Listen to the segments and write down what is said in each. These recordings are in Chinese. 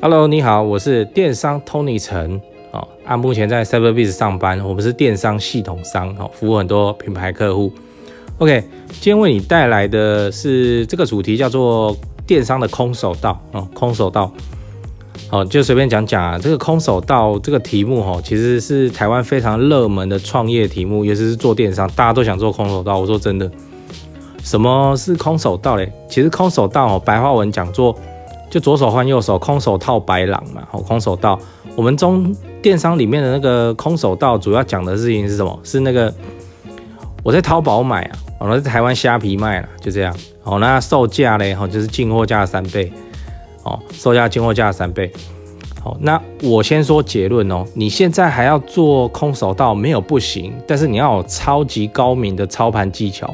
Hello，你好，我是电商 Tony 陈哦，啊，目前在 Cyberbiz 上班，我们是电商系统商哦，服务很多品牌客户。OK，今天为你带来的是这个主题，叫做电商的空手道哦，空手道。好，就随便讲讲啊，这个空手道这个题目哈，其实是台湾非常热门的创业题目，尤其是做电商，大家都想做空手道。我说真的，什么是空手道嘞？其实空手道哦，白话文讲做。就左手换右手，空手套白狼嘛。好，空手道。我们中电商里面的那个空手道，主要讲的事情是什么？是那个我在淘宝买啊，我在台湾虾皮卖了，就这样。好，那售价嘞，哈，就是进货价三倍。哦，售价进货价三倍。好，那我先说结论哦。你现在还要做空手道，没有不行，但是你要有超级高明的操盘技巧，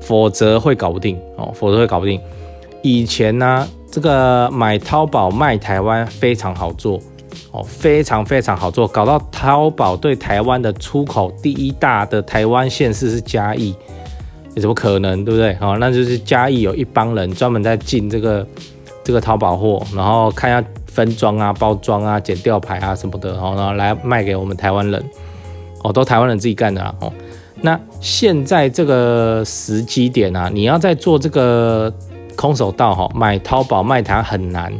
否则会搞不定哦，否则会搞不定。以前呢？这个买淘宝卖台湾非常好做哦，非常非常好做，搞到淘宝对台湾的出口第一大的台湾县市是嘉义，有怎么可能，对不对？哦，那就是嘉义有一帮人专门在进这个这个淘宝货，然后看一下分装啊、包装啊、剪吊牌啊什么的，然后来卖给我们台湾人，哦，都台湾人自己干的哦。那现在这个时机点啊，你要在做这个。空手道哈，买淘宝卖台很难，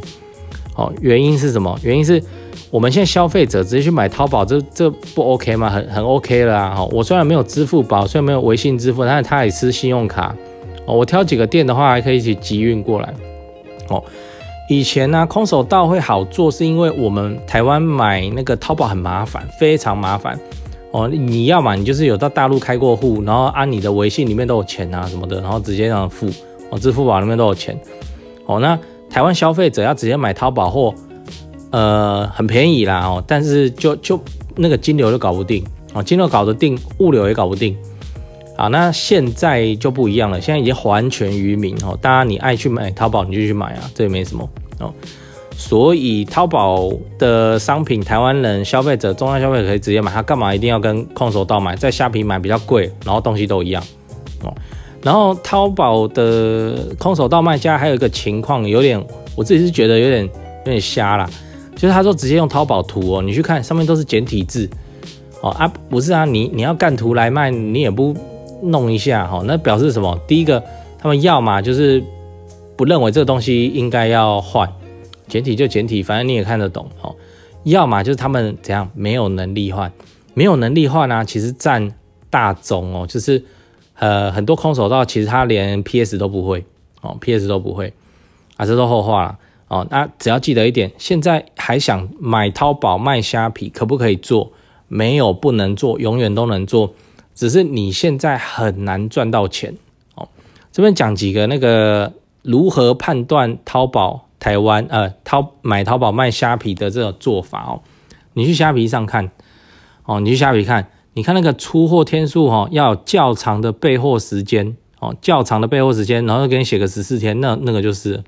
哦，原因是什么？原因是我们现在消费者直接去买淘宝，这这不 OK 吗？很很 OK 了啊！我虽然没有支付宝，虽然没有微信支付，但是他也是信用卡。哦，我挑几个店的话，还可以一起集运过来。哦，以前呢，空手道会好做，是因为我们台湾买那个淘宝很麻烦，非常麻烦。哦，你要嘛，你就是有到大陆开过户，然后按你的微信里面都有钱啊什么的，然后直接让付。哦，支付宝那边都有钱，哦，那台湾消费者要直接买淘宝货，呃，很便宜啦，哦，但是就就那个金流就搞不定，哦，金流搞得定，物流也搞不定，啊，那现在就不一样了，现在已经还权于民，哦，大家你爱去买淘宝你就去买啊，这也没什么，哦，所以淘宝的商品台湾人消费者，中央消费者可以直接买，他干嘛一定要跟空手道买，在虾皮买比较贵，然后东西都一样，哦。然后淘宝的空手道卖家还有一个情况，有点我自己是觉得有点有点瞎啦，就是他说直接用淘宝图哦，你去看上面都是简体字哦啊，不是啊，你你要干图来卖，你也不弄一下哈，那表示什么？第一个，他们要么就是不认为这个东西应该要换，简体就简体，反正你也看得懂哦；要么就是他们怎样没有能力换，没有能力换呢，其实占大宗哦，就是。呃，很多空手道其实他连 PS 都不会哦，PS 都不会啊，这都后话了哦。那只要记得一点，现在还想买淘宝卖虾皮，可不可以做？没有不能做，永远都能做，只是你现在很难赚到钱哦。这边讲几个那个如何判断淘宝台湾呃淘买淘宝卖虾皮的这种做法哦。你去虾皮上看哦，你去虾皮看。你看那个出货天数哈，要较长的备货时间哦，较长的备货时间，然后给你写个十四天，那那个就是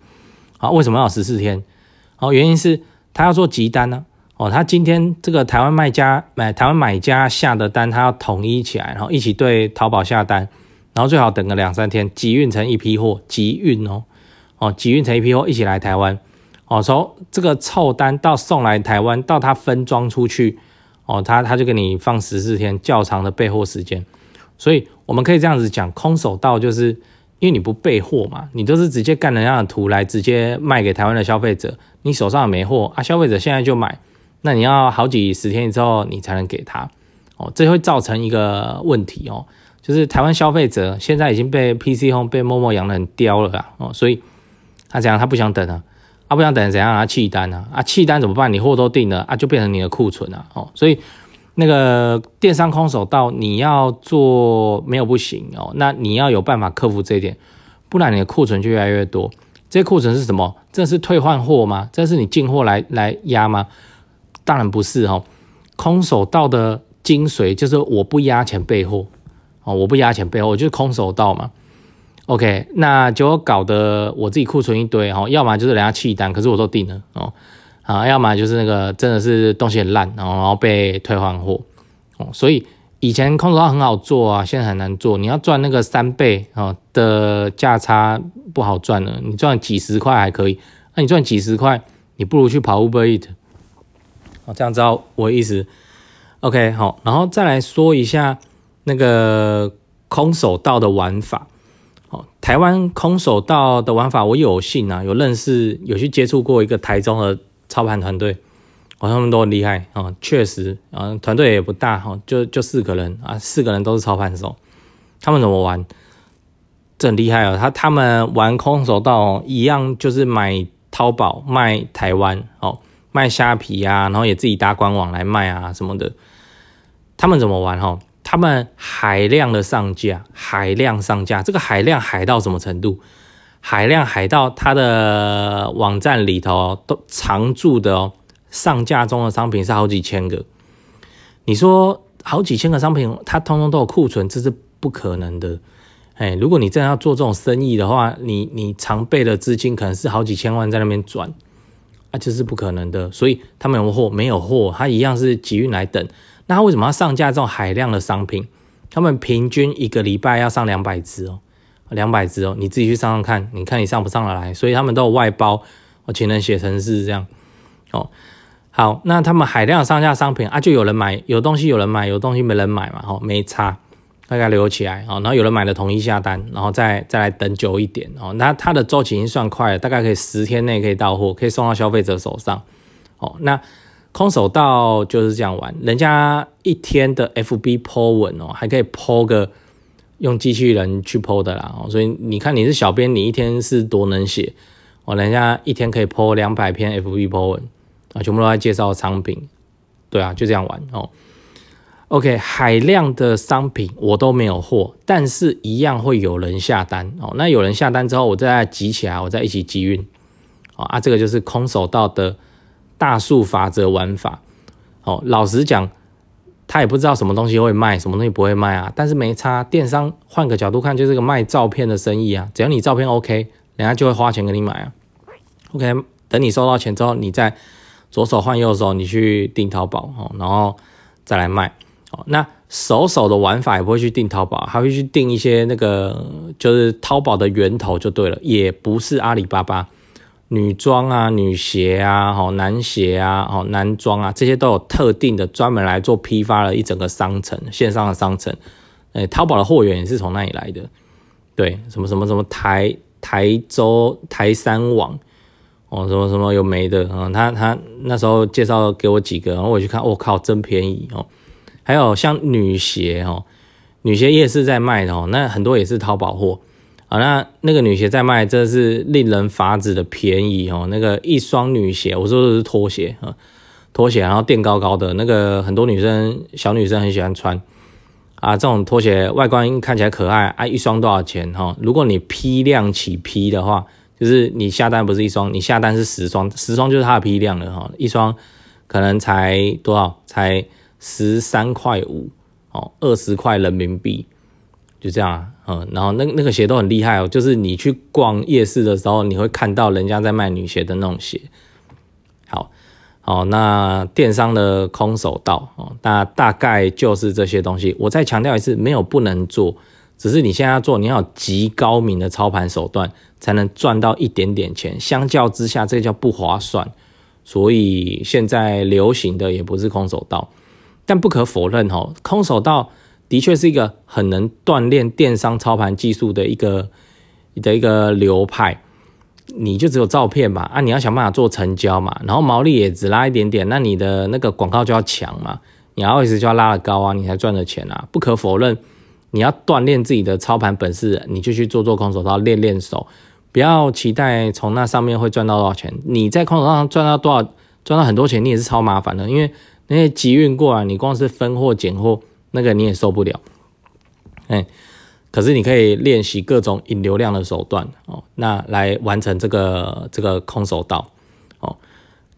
啊，为什么要十四天？哦，原因是他要做急单呢，哦，他今天这个台湾卖家买台湾买家下的单，他要统一起来，然后一起对淘宝下单，然后最好等个两三天，集运成一批货，集运哦，哦，集运成一批货一起来台湾，哦，从这个凑单到送来台湾，到他分装出去。哦，他他就给你放十四天较长的备货时间，所以我们可以这样子讲，空手道就是因为你不备货嘛，你都是直接干人家的图来直接卖给台湾的消费者，你手上没货啊，消费者现在就买，那你要好几十天之后你才能给他，哦，这会造成一个问题哦，就是台湾消费者现在已经被 PC Home 被默默养的很刁了啊，哦，所以他怎样，他不想等了。他不想等怎样啊？弃单啊？啊，弃单怎么办？你货都订了啊，就变成你的库存了哦。所以那个电商空手道你要做没有不行哦。那你要有办法克服这一点，不然你的库存就越来越多。这库存是什么？这是退换货吗？这是你进货来来压吗？当然不是哦。空手道的精髓就是我不压钱备货哦，我不压钱备货，就是空手道嘛。OK，那就搞得我自己库存一堆哈，要么就是人家弃单，可是我都订了哦，啊，要么就是那个真的是东西很烂，然后然后被退换货哦，所以以前空手道很好做啊，现在很难做，你要赚那个三倍啊的价差不好赚了，你赚几十块还可以那你赚几十块，你不如去跑 Uber Eat。哦，这样知道我意思。OK，好，然后再来说一下那个空手道的玩法。哦，台湾空手道的玩法，我有幸啊，有认识，有去接触过一个台中的操盘团队，哦，他们都很厉害啊，确实啊，团队也不大哈，就就四个人啊，四个人都是操盘手，他们怎么玩？这很厉害哦，他他们玩空手道一样，就是买淘宝卖台湾哦。卖虾皮啊，然后也自己搭官网来卖啊什么的。他们怎么玩哈？他们海量的上架，海量上架。这个海量海到什么程度？海量海到它的网站里头都常驻的哦，上架中的商品是好几千个。你说好几千个商品，它通通都有库存，这是不可能的。哎，如果你真的要做这种生意的话，你你常备的资金可能是好几千万在那边转。啊，这是不可能的，所以他们有货没有货，他一样是集运来等。那他为什么要上架这种海量的商品？他们平均一个礼拜要上两百只哦，两百只哦，你自己去上上看，你看你上不上得来？所以他们都有外包，我请人写程式这样。哦，好，那他们海量上架商品啊，就有人买，有东西有人买，有东西没人买嘛，哦，没差。大概留起来哦，然后有人买了统一下单，然后再再来等久一点哦。那它的周期已经算快了，大概可以十天内可以到货，可以送到消费者手上哦。那空手道就是这样玩，人家一天的 FB po 文哦，还可以 po 个用机器人去 po 的啦哦。所以你看你是小编，你一天是多能写哦，人家一天可以 po 两百篇 FB po 文啊，全部都在介绍商品，对啊，就这样玩哦。OK，海量的商品我都没有货，但是一样会有人下单哦。那有人下单之后，我再集起来，我再一起集运。哦啊，这个就是空手道的大数法则玩法。哦，老实讲，他也不知道什么东西会卖，什么东西不会卖啊。但是没差，电商换个角度看，就是个卖照片的生意啊。只要你照片 OK，人家就会花钱给你买啊。OK，等你收到钱之后，你再左手换右手，你去订淘宝哦，然后再来卖。哦，那手手的玩法也不会去订淘宝，还会去订一些那个就是淘宝的源头就对了，也不是阿里巴巴女装啊、女鞋啊、好男鞋啊、好男装啊，这些都有特定的专门来做批发的一整个商城，线上的商城。哎，淘宝的货源也是从那里来的，对，什么什么什么台台州台山网，哦，什么什么有没的啊？他他那时候介绍给我几个，然后我去看，我靠，真便宜哦。还有像女鞋哦，女鞋夜市在卖的哦，那很多也是淘宝货啊。那那个女鞋在卖，这是令人发指的便宜哦。那个一双女鞋，我说的是拖鞋啊，拖鞋，然后垫高高的，那个很多女生小女生很喜欢穿啊。这种拖鞋外观看起来可爱啊，一双多少钱哈？如果你批量起批的话，就是你下单不是一双，你下单是十双，十双就是它的批量了哈。一双可能才多少？才。十三块五哦，二十块人民币，就这样啊，嗯，然后那那个鞋都很厉害哦，就是你去逛夜市的时候，你会看到人家在卖女鞋的那种鞋。好，好，那电商的空手道哦，那大概就是这些东西。我再强调一次，没有不能做，只是你现在要做，你要极高明的操盘手段，才能赚到一点点钱。相较之下，这个叫不划算。所以现在流行的也不是空手道。但不可否认，哦，空手道的确是一个很能锻炼电商操盘技术的一个的一个流派。你就只有照片嘛，啊，你要想办法做成交嘛，然后毛利也只拉一点点，那你的那个广告就要强嘛，你 ROI 就要拉得高啊，你才赚的钱啊。不可否认，你要锻炼自己的操盘本事，你就去做做空手道，练练手，不要期待从那上面会赚到多少钱。你在空手道上赚到多少，赚到很多钱，你也是超麻烦的，因为。那些集运过来，你光是分货拣货，那个你也受不了。哎，可是你可以练习各种引流量的手段哦，那来完成这个这个空手道哦。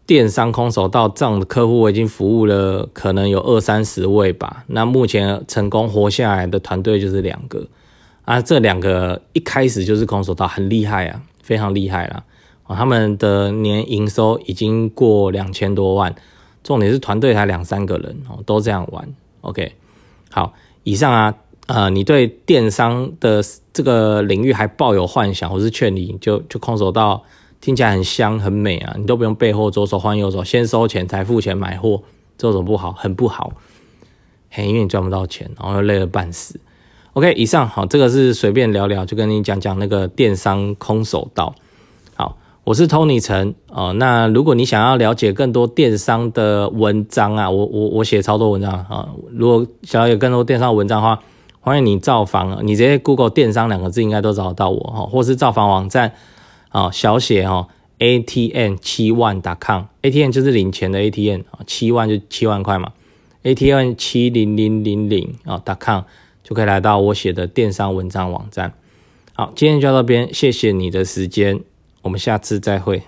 电商空手道这样的客户我已经服务了，可能有二三十位吧。那目前成功活下来的团队就是两个啊，这两个一开始就是空手道，很厉害啊，非常厉害啦。哦，他们的年营收已经过两千多万。重点是团队才两三个人哦，都这样玩。OK，好，以上啊，呃，你对电商的这个领域还抱有幻想，我是劝你就就空手道听起来很香很美啊，你都不用背后左手换右手，先收钱才付钱买货，这种不好，很不好。嘿，因为你赚不到钱，然后又累得半死。OK，以上好，这个是随便聊聊，就跟你讲讲那个电商空手道。我是 Tony 陈哦。那如果你想要了解更多电商的文章啊，我我我写超多文章啊。如果想要有更多电商文章的话，欢迎你造访，你直接 Google 电商两个字应该都找得到我哈，或是造访网站。啊，小写哈，ATM 七万 .com，ATM 就是领钱的 ATM 啊，七万就七万块嘛，ATM 七零零零零啊 .com 就可以来到我写的电商文章网站。好，今天就到这边，谢谢你的时间，我们下次再会。